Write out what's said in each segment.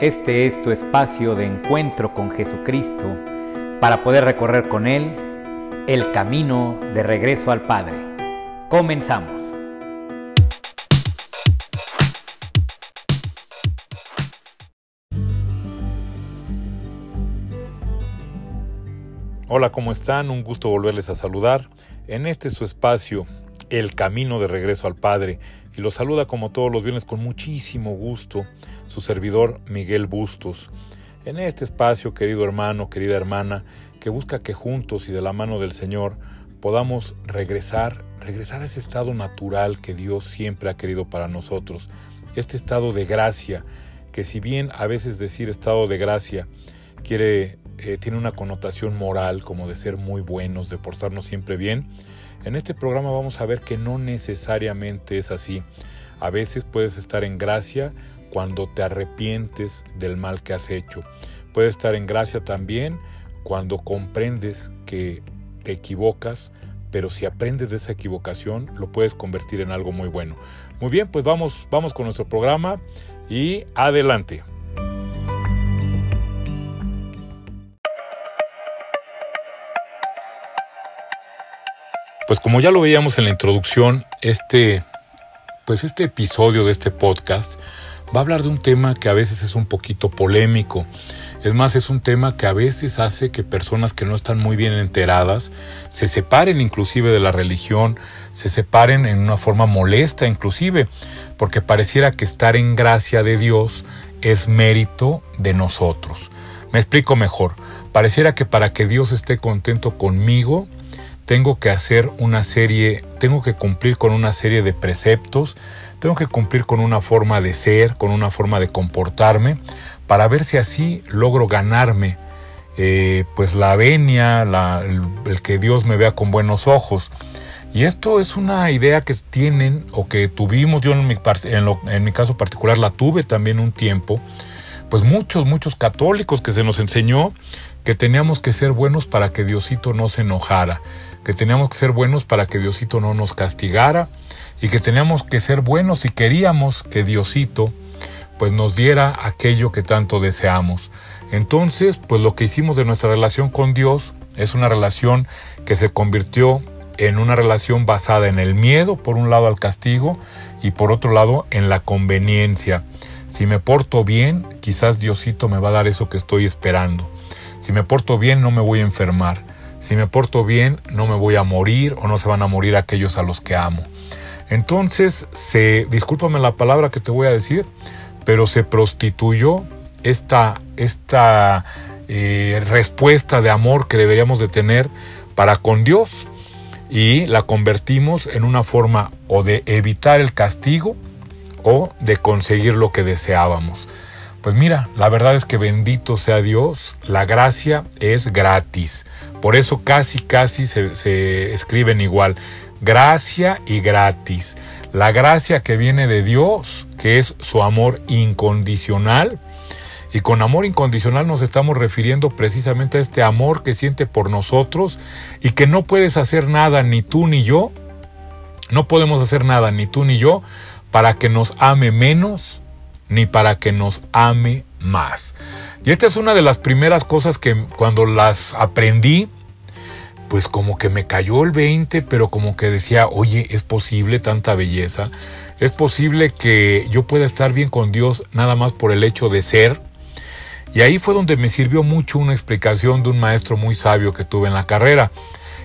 Este es tu espacio de encuentro con Jesucristo para poder recorrer con Él el camino de regreso al Padre. Comenzamos. Hola, ¿cómo están? Un gusto volverles a saludar en este su espacio, El Camino de Regreso al Padre. Y los saluda como todos los viernes con muchísimo gusto su servidor Miguel Bustos. En este espacio, querido hermano, querida hermana, que busca que juntos y de la mano del Señor podamos regresar, regresar a ese estado natural que Dios siempre ha querido para nosotros, este estado de gracia, que si bien a veces decir estado de gracia quiere eh, tiene una connotación moral como de ser muy buenos, de portarnos siempre bien. En este programa vamos a ver que no necesariamente es así. A veces puedes estar en gracia cuando te arrepientes del mal que has hecho. Puedes estar en gracia también cuando comprendes que te equivocas, pero si aprendes de esa equivocación lo puedes convertir en algo muy bueno. Muy bien, pues vamos, vamos con nuestro programa y adelante. Pues como ya lo veíamos en la introducción, este, pues este episodio de este podcast va a hablar de un tema que a veces es un poquito polémico. Es más, es un tema que a veces hace que personas que no están muy bien enteradas se separen inclusive de la religión, se separen en una forma molesta inclusive, porque pareciera que estar en gracia de Dios es mérito de nosotros. Me explico mejor. Pareciera que para que Dios esté contento conmigo, tengo que hacer una serie, tengo que cumplir con una serie de preceptos, tengo que cumplir con una forma de ser, con una forma de comportarme, para ver si así logro ganarme eh, pues la venia, el, que Dios me vea con buenos ojos. Y esto es una idea que tienen o que tuvimos, yo en mi, en mi caso particular la tuve también un tiempo, pues muchos, muchos católicos que se nos enseñó que teníamos que ser buenos para que Diosito no se enojara, que teníamos que ser buenos para que Diosito no nos castigara y que teníamos que ser buenos y queríamos que Diosito pues nos diera aquello que tanto deseamos. Entonces, pues lo que hicimos de nuestra relación con Dios es una relación que se convirtió en una relación basada en el miedo, por un lado al castigo, y por otro lado en la conveniencia. Si me porto bien, quizás Diosito me va a dar eso que estoy esperando. Si me porto bien, no me voy a enfermar. Si me porto bien, no me voy a morir o no se van a morir aquellos a los que amo. Entonces, se, discúlpame la palabra que te voy a decir, pero se prostituyó esta, esta eh, respuesta de amor que deberíamos de tener para con Dios y la convertimos en una forma o de evitar el castigo o de conseguir lo que deseábamos. Pues mira, la verdad es que bendito sea Dios, la gracia es gratis. Por eso casi, casi se, escriben igual. Gracia y gratis. La gracia que viene de Dios, que es su amor incondicional. Y con amor incondicional nos estamos refiriendo precisamente a este amor que siente por nosotros y que no puedes hacer nada ni tú ni yo. No podemos hacer nada ni tú ni yo para que nos ame menos ni para que nos ame más. Y esta es una de las primeras cosas que cuando las aprendí, pues como que me cayó el 20, pero como que decía, oye, es posible tanta belleza, es posible que yo pueda estar bien con Dios nada más por el hecho de ser. Y ahí fue donde me sirvió mucho una explicación de un maestro muy sabio que tuve en la carrera.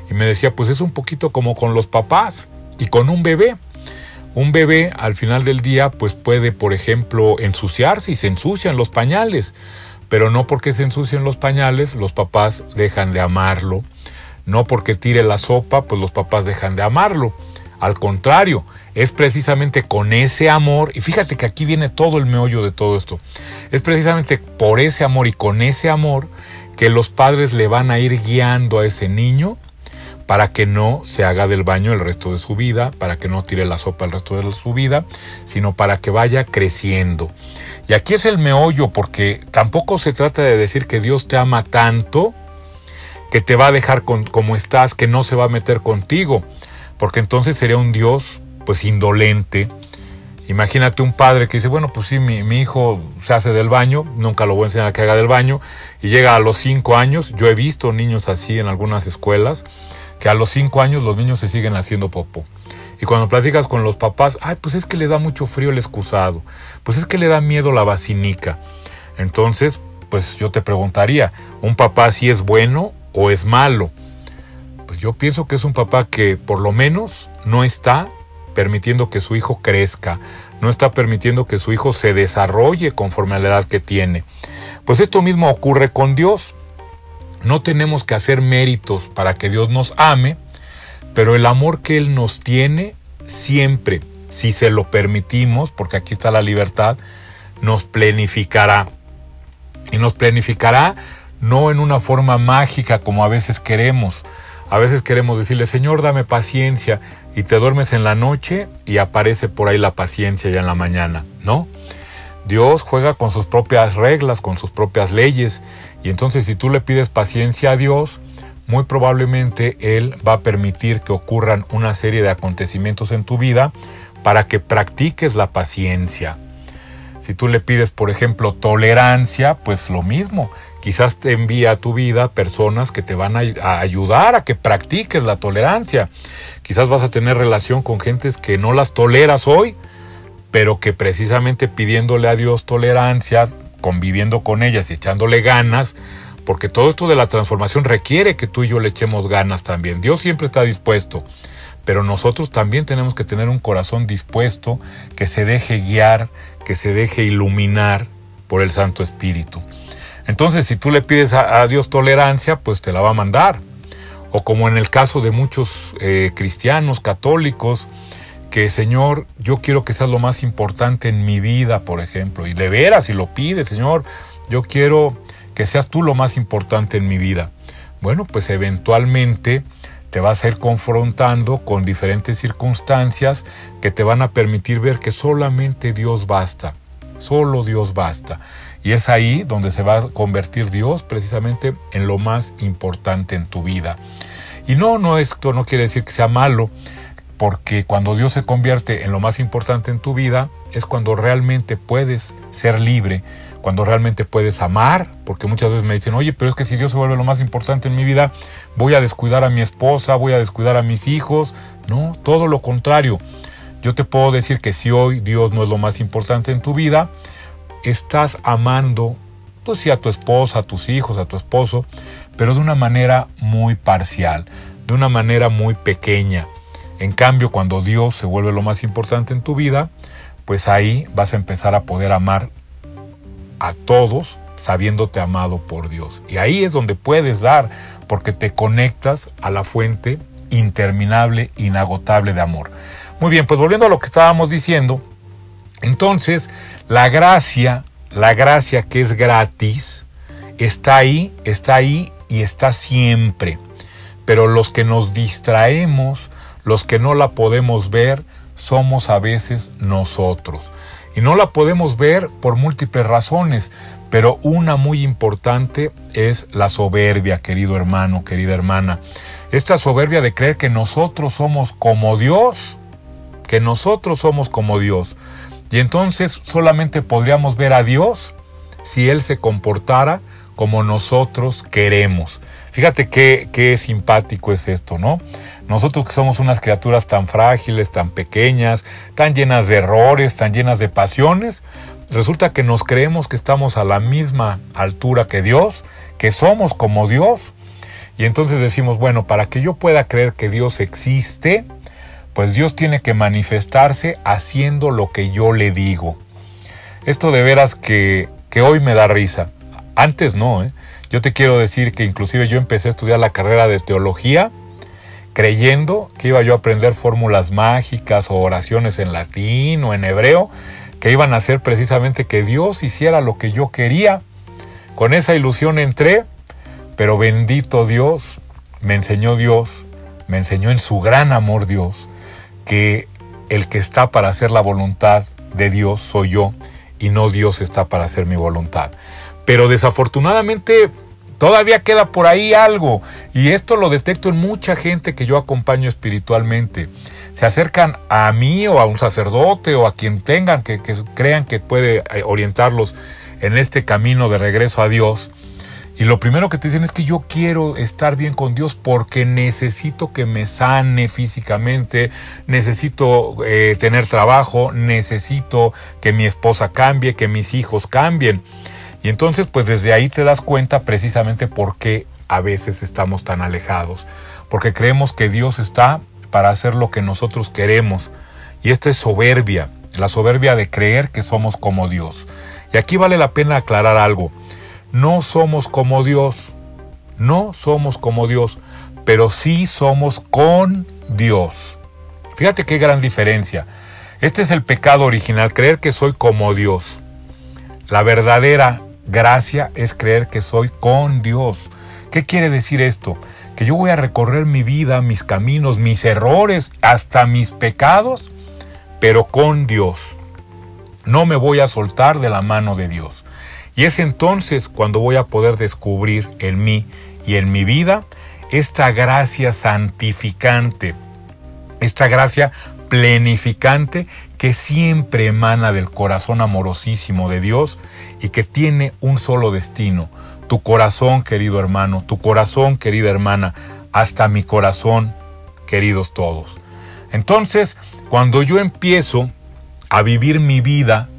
Y me decía, pues es un poquito como con los papás y con un bebé. Un bebé al final del día pues puede, por ejemplo, ensuciarse y se ensucian los pañales, pero no porque se ensucien los pañales los papás dejan de amarlo, no porque tire la sopa pues los papás dejan de amarlo. Al contrario, es precisamente con ese amor, y fíjate que aquí viene todo el meollo de todo esto, es precisamente por ese amor y con ese amor que los padres le van a ir guiando a ese niño para que no se haga del baño el resto de su vida, para que no tire la sopa el resto de su vida, sino para que vaya creciendo. Y aquí es el meollo, porque tampoco se trata de decir que Dios te ama tanto, que te va a dejar como estás, que no se va a meter contigo, porque entonces sería un Dios pues indolente, Imagínate un padre que dice, bueno, pues sí, mi, hijo se hace del baño, nunca lo voy a enseñar a que haga del baño, y llega a los cinco años, yo he visto niños así en algunas escuelas, que a los cinco años los niños se siguen haciendo popó. Y cuando platicas con los papás, ay, pues es que le da mucho frío el excusado, pues es que le da miedo la vacinica. Entonces, pues yo te preguntaría, ¿un papá si es bueno o es malo? Pues yo pienso que es un papá que por lo menos no está permitiendo que su hijo crezca, no está permitiendo que su hijo se desarrolle conforme a la edad que tiene. Pues esto mismo ocurre con Dios. No tenemos que hacer méritos para que Dios nos ame, pero el amor que Él nos tiene siempre, si se lo permitimos, porque aquí está la libertad, nos planificará. Y nos planificará no en una forma mágica como a veces queremos, a veces queremos decirle, Señor, dame paciencia, y te duermes en la noche y aparece por ahí la paciencia ya en la mañana, ¿no? Dios juega con sus propias reglas, con sus propias leyes, y entonces si tú le pides paciencia a Dios, muy probablemente Él va a permitir que ocurran una serie de acontecimientos en tu vida para que practiques la paciencia. Si tú le pides, por ejemplo, tolerancia, pues lo mismo. Quizás te envía a tu vida personas que te van a, ayudar a que practiques la tolerancia. Quizás vas a tener relación con gentes que no las toleras hoy, pero que precisamente pidiéndole a Dios tolerancia, conviviendo con ellas y echándole ganas, porque todo esto de la transformación requiere que tú y yo le echemos ganas también. Dios siempre está dispuesto pero nosotros también tenemos que tener un corazón dispuesto, que se deje guiar, que se deje iluminar por el Santo Espíritu. Entonces, si tú le pides a, Dios tolerancia, pues te la va a mandar. O como en el caso de muchos eh, cristianos católicos, que Señor, yo quiero que seas lo más importante en mi vida, por ejemplo. Y de veras, si lo pides, Señor, yo quiero que seas tú lo más importante en mi vida. Bueno, pues eventualmente te vas a ir confrontando con diferentes circunstancias que te van a permitir ver que solamente Dios basta, solo Dios basta. Y es ahí donde se va a convertir Dios precisamente en lo más importante en tu vida. Y no, no esto no quiere decir que sea malo, porque cuando Dios se convierte en lo más importante en tu vida, es cuando realmente puedes ser libre, cuando realmente puedes amar, porque muchas veces me dicen, oye, pero es que si Dios se vuelve lo más importante en mi vida, voy a descuidar a mi esposa, voy a descuidar a mis hijos. No, todo lo contrario. Yo te puedo decir que si hoy Dios no es lo más importante en tu vida, estás amando, pues sí, a tu esposa, a tus hijos, a tu esposo, pero de una manera muy parcial, de una manera muy pequeña. En cambio, cuando Dios se vuelve lo más importante en tu vida, pues ahí vas a empezar a poder amar a todos sabiéndote amado por Dios. Y ahí es donde puedes dar, porque te conectas a la fuente interminable, inagotable de amor. Muy bien, pues volviendo a lo que estábamos diciendo, entonces la gracia, la gracia que es gratis, está ahí, está ahí y está siempre. Pero los que nos distraemos, los que no la podemos ver, somos a veces nosotros. Y no la podemos ver por múltiples razones, pero una muy importante es la soberbia, querido hermano, querida hermana. Esta soberbia de creer que nosotros somos como Dios, que nosotros somos como Dios. Y entonces solamente podríamos ver a Dios si Él se comportara como nosotros queremos. Fíjate qué, qué simpático es esto, ¿no? Nosotros que somos unas criaturas tan frágiles, tan pequeñas, tan llenas de errores, tan llenas de pasiones, resulta que nos creemos que estamos a la misma altura que Dios, que somos como Dios. Y entonces decimos, bueno, para que yo pueda creer que Dios existe, pues Dios tiene que manifestarse haciendo lo que yo le digo. Esto de veras que, que hoy me da risa. Antes no, ¿eh? Yo te quiero decir que inclusive yo empecé a estudiar la carrera de teología creyendo que iba yo a aprender fórmulas mágicas o oraciones en latín o en hebreo, que iban a hacer precisamente que Dios hiciera lo que yo quería. Con esa ilusión entré, pero bendito Dios, me enseñó Dios, me enseñó en su gran amor Dios, que el que está para hacer la voluntad de Dios soy yo y no Dios está para hacer mi voluntad. Pero desafortunadamente Todavía queda por ahí algo. Y esto lo detecto en mucha gente que yo acompaño espiritualmente. Se acercan a mí o a un sacerdote o a quien tengan que, crean que puede eh, orientarlos en este camino de regreso a Dios. Y lo primero que te dicen es que yo quiero estar bien con Dios porque necesito que me sane físicamente, necesito eh, tener trabajo, necesito que mi esposa cambie, que mis hijos cambien. Y entonces pues desde ahí te das cuenta precisamente por qué a veces estamos tan alejados. Porque creemos que Dios está para hacer lo que nosotros queremos. Y esta es soberbia, la soberbia de creer que somos como Dios. Y aquí vale la pena aclarar algo no somos como Dios, no somos como Dios, pero sí somos con Dios. Fíjate qué gran diferencia. Este es el pecado original, creer que soy como Dios. La verdadera gracia es creer que soy con Dios. ¿Qué quiere decir esto? Que yo voy a recorrer mi vida, mis caminos, mis errores, hasta mis pecados, pero con Dios. No me voy a soltar de la mano de Dios. Y es entonces cuando voy a poder descubrir en mí y en mi vida esta gracia santificante, esta gracia plenificante que siempre emana del corazón amorosísimo de Dios y que tiene un solo destino, tu corazón querido hermano, tu corazón querida hermana, hasta mi corazón queridos todos. Entonces, cuando yo empiezo a vivir mi vida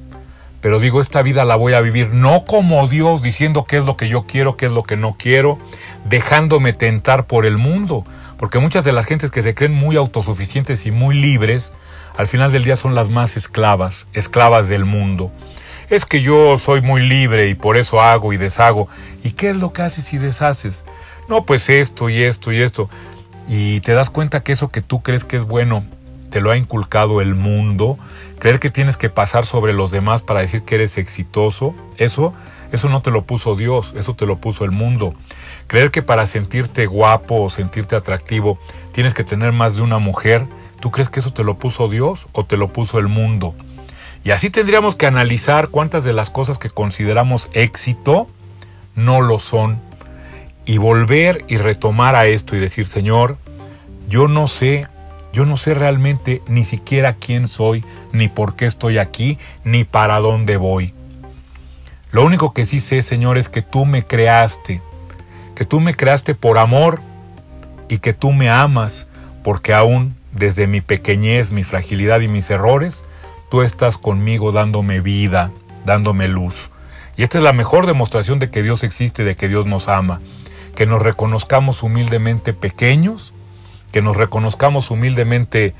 pero digo, esta vida la voy a vivir no como Dios, diciendo qué es lo que yo quiero, qué es lo que no quiero, dejándome tentar por el mundo, porque muchas de las gentes que se creen muy autosuficientes y muy libres, al final del día son las más esclavas, esclavas del mundo. Es que yo soy muy libre y por eso hago y deshago. ¿Y qué es lo que haces y deshaces? No, pues esto y esto y esto. Y te das cuenta que eso que tú crees que es bueno te lo ha inculcado el mundo, creer que tienes que pasar sobre los demás para decir que eres exitoso, eso, eso no te lo puso Dios, eso te lo puso el mundo. Creer que para sentirte guapo o sentirte atractivo tienes que tener más de una mujer, ¿tú crees que eso te lo puso Dios o te lo puso el mundo? Y así tendríamos que analizar cuántas de las cosas que consideramos éxito no lo son. Y volver y retomar a esto y decir, Señor, yo no sé yo no sé realmente ni siquiera quién soy, ni por qué estoy aquí, ni para dónde voy. Lo único que sí sé, Señor, es que tú me creaste, que tú me creaste por amor y que tú me amas, porque aún desde mi pequeñez, mi fragilidad y mis errores, tú estás conmigo dándome vida, dándome luz. Y esta es la mejor demostración de que Dios existe, de que Dios nos ama, que nos reconozcamos humildemente pequeños que nos reconozcamos humildemente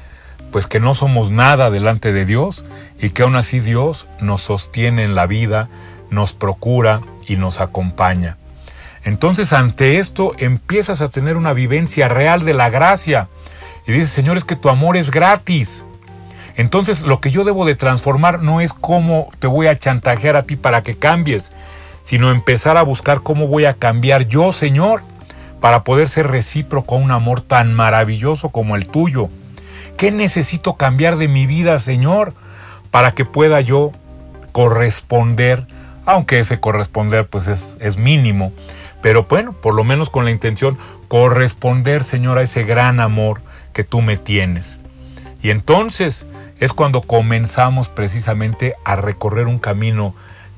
pues que no somos nada delante de Dios y que aún así Dios nos sostiene en la vida, nos procura y nos acompaña. Entonces ante esto empiezas a tener una vivencia real de la gracia y dices, Señor, es que tu amor es gratis. Entonces lo que yo debo de transformar no es cómo te voy a chantajear a ti para que cambies, sino empezar a buscar cómo voy a cambiar yo, Señor para poder ser recíproco a un amor tan maravilloso como el tuyo? ¿Qué necesito cambiar de mi vida, Señor, para que pueda yo corresponder, aunque ese corresponder pues es, es mínimo, pero bueno, por lo menos con la intención, corresponder, Señor, a ese gran amor que tú me tienes. Y entonces es cuando comenzamos precisamente a recorrer un camino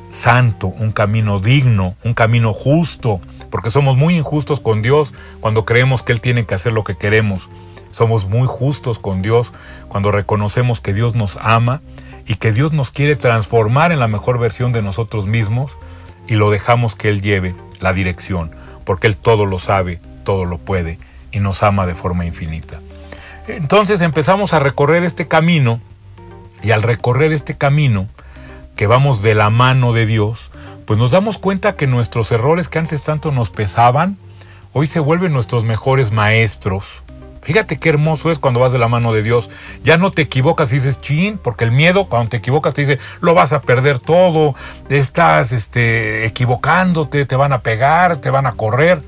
santo, un camino digno, un camino justo, porque somos muy injustos con Dios cuando creemos que Él tiene que hacer lo que queremos. Somos muy justos con Dios cuando reconocemos que Dios nos ama y que Dios nos quiere transformar en la mejor versión de nosotros mismos y lo dejamos que Él lleve la dirección, porque Él todo lo sabe, todo lo puede y nos ama de forma infinita. Entonces empezamos a recorrer este camino y al recorrer este camino, que vamos de la mano de Dios, pues nos damos cuenta que nuestros errores que antes tanto nos pesaban, hoy se vuelven nuestros mejores maestros. Fíjate qué hermoso es cuando vas de la mano de Dios. Ya no te equivocas y dices, chin, porque el miedo, cuando te equivocas, te dice, lo vas a perder todo, estás este, equivocándote, te van a pegar, te van a correr.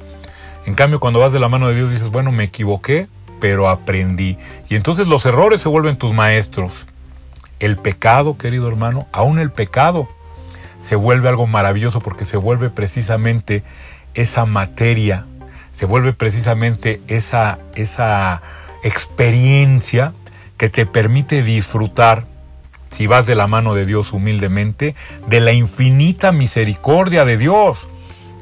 En cambio, cuando vas de la mano de Dios, dices, bueno, me equivoqué, pero aprendí. Y entonces los errores se vuelven tus maestros. El pecado, querido hermano, aún el pecado se vuelve algo maravilloso porque se vuelve precisamente esa materia, se vuelve precisamente esa, esa experiencia que te permite disfrutar, si vas de la mano de Dios humildemente, de la infinita misericordia de Dios.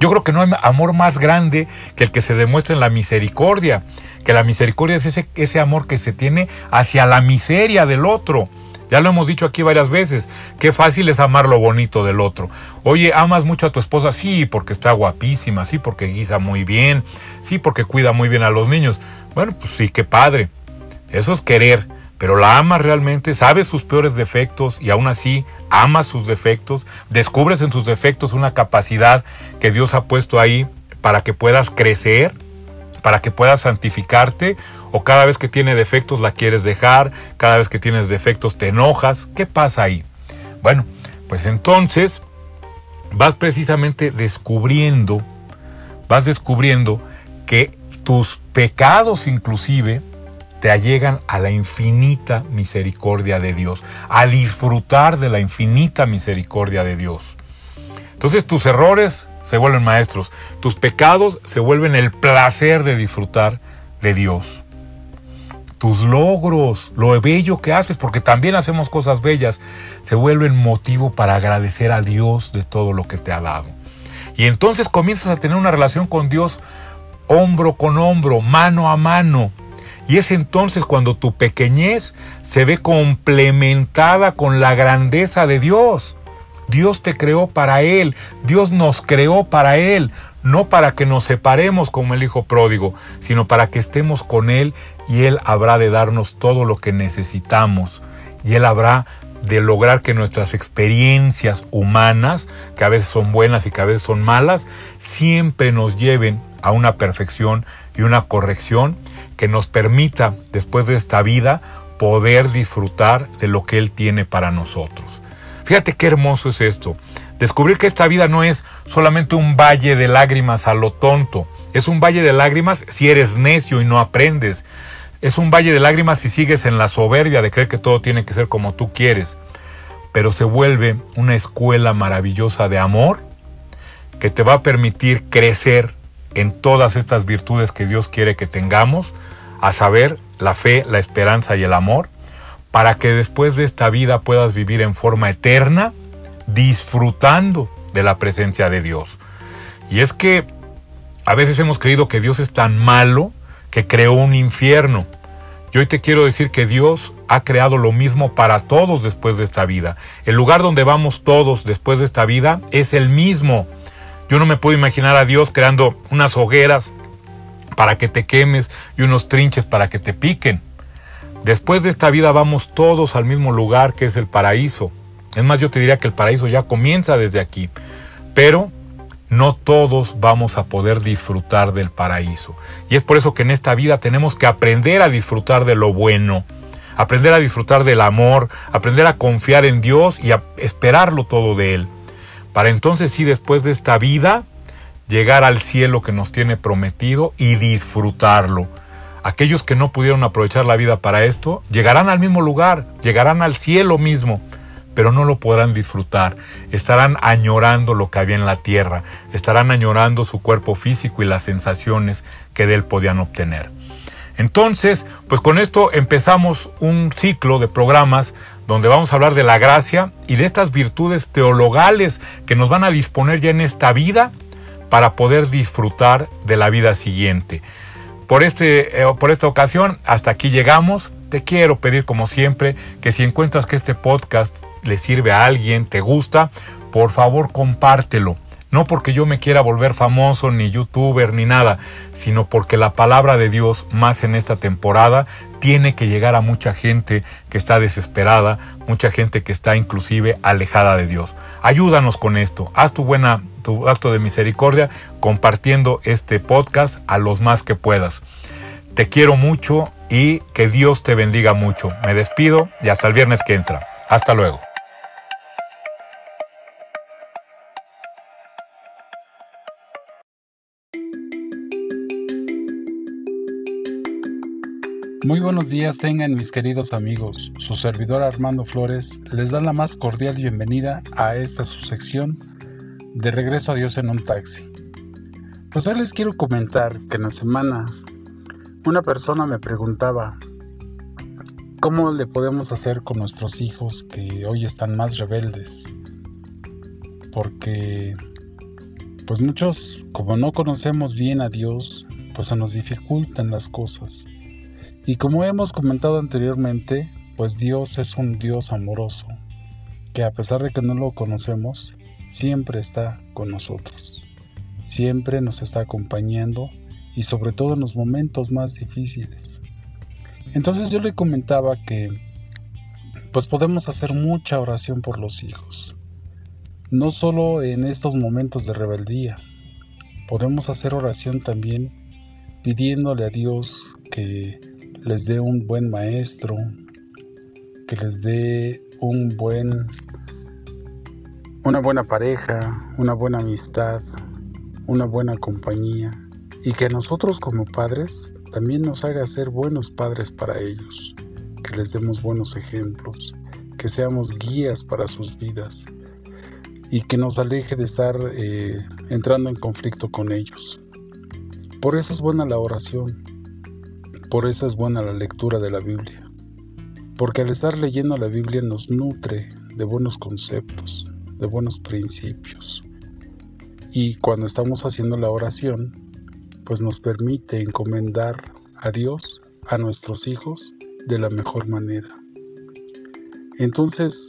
Yo creo que no hay amor más grande que el que se demuestra en la misericordia, que la misericordia es ese, ese amor que se tiene hacia la miseria del otro. Ya lo hemos dicho aquí varias veces, qué fácil es amar lo bonito del otro. Oye, ¿amas mucho a tu esposa? Sí, porque está guapísima, sí, porque guisa muy bien, sí, porque cuida muy bien a los niños. Bueno, pues sí, qué padre. Eso es querer, pero la amas realmente, sabes sus peores defectos y aún así amas sus defectos, descubres en sus defectos una capacidad que Dios ha puesto ahí para que puedas crecer, para que puedas santificarte o cada vez que tiene defectos la quieres dejar, cada vez que tienes defectos te enojas. ¿Qué pasa ahí? Bueno, pues entonces vas precisamente descubriendo, vas descubriendo que tus pecados inclusive te allegan a la infinita misericordia de Dios, a disfrutar de la infinita misericordia de Dios. Entonces tus errores se vuelven maestros, tus pecados se vuelven el placer de disfrutar de Dios tus logros, lo bello que haces, porque también hacemos cosas bellas, se vuelven motivo para agradecer a Dios de todo lo que te ha dado. Y entonces comienzas a tener una relación con Dios hombro con hombro, mano a mano. Y es entonces cuando tu pequeñez se ve complementada con la grandeza de Dios. Dios te creó para Él, Dios nos creó para Él, no para que nos separemos como el Hijo pródigo, sino para que estemos con Él y Él habrá de darnos todo lo que necesitamos. Y Él habrá de lograr que nuestras experiencias humanas, que a veces son buenas y que a veces son malas, siempre nos lleven a una perfección y una corrección que nos permita, después de esta vida, poder disfrutar de lo que Él tiene para nosotros. Fíjate qué hermoso es esto. Descubrir que esta vida no es solamente un valle de lágrimas a lo tonto. Es un valle de lágrimas si eres necio y no aprendes. Es un valle de lágrimas si sigues en la soberbia de creer que todo tiene que ser como tú quieres. Pero se vuelve una escuela maravillosa de amor que te va a permitir crecer en todas estas virtudes que Dios quiere que tengamos, a saber, la fe, la esperanza y el amor, para que después de esta vida puedas vivir en forma eterna disfrutando de la presencia de Dios. Y es que a veces hemos creído que Dios es tan malo que creó un infierno. Y hoy te quiero decir que Dios ha creado lo mismo para todos después de esta vida. El lugar donde vamos todos después de esta vida es el mismo. Yo no me puedo imaginar a Dios creando unas hogueras para que te quemes y unos trinches para que te piquen. Después de esta vida vamos todos al mismo lugar que es el paraíso. Es más, yo te diría que el paraíso ya comienza desde aquí, pero no todos vamos a poder disfrutar del paraíso. Y es por eso que en esta vida tenemos que aprender a disfrutar de lo bueno, aprender a disfrutar del amor, aprender a confiar en Dios y a esperarlo todo de Él. Para entonces sí, después de esta vida, llegar al cielo que nos tiene prometido y disfrutarlo. Aquellos que no pudieron aprovechar la vida para esto, llegarán al mismo lugar, llegarán al cielo mismo pero no lo podrán disfrutar. Estarán añorando lo que había en la tierra, estarán añorando su cuerpo físico y las sensaciones que de él podían obtener. Entonces, pues con esto empezamos un ciclo de programas donde vamos a hablar de la gracia y de estas virtudes teologales que nos van a disponer ya en esta vida para poder disfrutar de la vida siguiente. Por, este, eh, por esta ocasión, hasta aquí llegamos. Te quiero pedir, como siempre, que si encuentras que este podcast le sirve a alguien, te gusta, por favor compártelo. No porque yo me quiera volver famoso, ni youtuber, ni nada, sino porque la palabra de Dios, más en esta temporada, tiene que llegar a mucha gente que está desesperada, mucha gente que está inclusive alejada de Dios. Ayúdanos con esto, haz tu buena, tu acto de misericordia compartiendo este podcast a los más que puedas. Te quiero mucho y que Dios te bendiga mucho. Me despido y hasta el viernes que entra. Hasta luego. Muy buenos días tengan mis queridos amigos. Su servidor Armando Flores les da la más cordial bienvenida a esta su sección de Regreso a Dios en un taxi. Pues hoy les quiero comentar que en la semana una persona me preguntaba cómo le podemos hacer con nuestros hijos que hoy están más rebeldes. Porque pues muchos como no conocemos bien a Dios, pues se nos dificultan las cosas. Y como hemos comentado anteriormente, pues Dios es un Dios amoroso, que a pesar de que no lo conocemos, siempre está con nosotros siempre nos está acompañando y sobre todo en los momentos más difíciles. Entonces yo le comentaba que pues podemos hacer mucha oración por los hijos. No solo en estos momentos de rebeldía, podemos hacer oración también pidiéndole a Dios que les dé un buen maestro, que les dé un buen una buena pareja, una buena amistad, una buena compañía y que nosotros como padres también nos haga ser buenos padres para ellos, que les demos buenos ejemplos, que seamos guías para sus vidas y que nos aleje de estar eh, entrando en conflicto con ellos. Por eso es buena la oración, por eso es buena la lectura de la Biblia, porque al estar leyendo la Biblia nos nutre de buenos conceptos, de buenos principios. Y cuando estamos haciendo la oración, pues nos permite encomendar a Dios, a nuestros hijos, de la mejor manera. Entonces,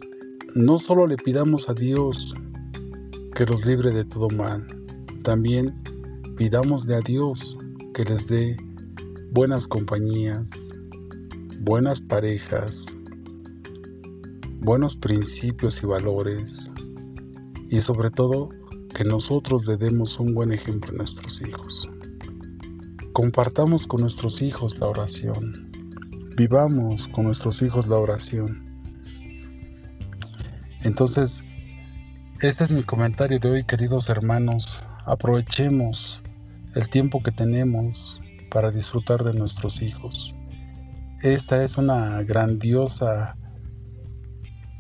no solo le pidamos a Dios que los libre de todo mal, también pidamosle a Dios que les dé buenas compañías, buenas parejas, buenos principios y valores y sobre todo que nosotros le demos un buen ejemplo a nuestros hijos. Compartamos con nuestros hijos la oración. Vivamos con nuestros hijos la oración. Entonces, este es mi comentario de hoy, queridos hermanos. Aprovechemos el tiempo que tenemos para disfrutar de nuestros hijos. Esta es una grandiosa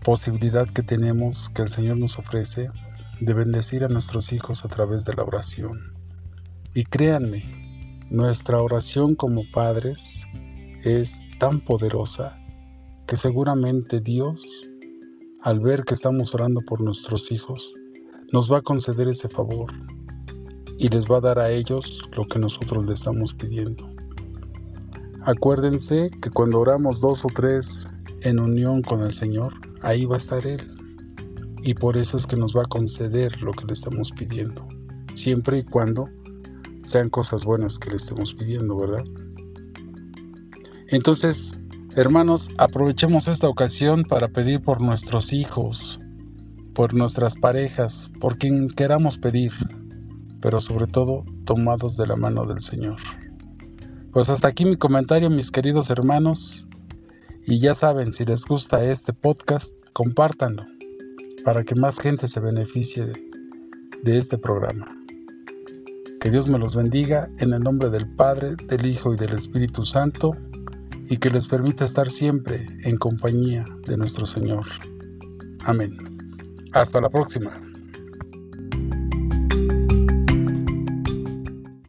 posibilidad que tenemos que el Señor nos ofrece de bendecir a nuestros hijos a través de la oración. Y créanme, nuestra oración como padres es tan poderosa que seguramente Dios, al ver que estamos orando por nuestros hijos, nos va a conceder ese favor y les va a dar a ellos lo que nosotros le estamos pidiendo. Acuérdense que cuando oramos dos o tres en unión con el Señor, ahí va a estar Él y por eso es que nos va a conceder lo que le estamos pidiendo, siempre y cuando sean cosas buenas que le estemos pidiendo, ¿verdad? Entonces, hermanos, aprovechemos esta ocasión para pedir por nuestros hijos, por nuestras parejas, por quien queramos pedir, pero sobre todo tomados de la mano del Señor. Pues hasta aquí mi comentario, mis queridos hermanos, y ya saben, si les gusta este podcast, compártanlo para que más gente se beneficie de, este programa. Que Dios me los bendiga en el nombre del Padre, del Hijo y del Espíritu Santo y que les permita estar siempre en compañía de nuestro Señor. Amén. Hasta la próxima.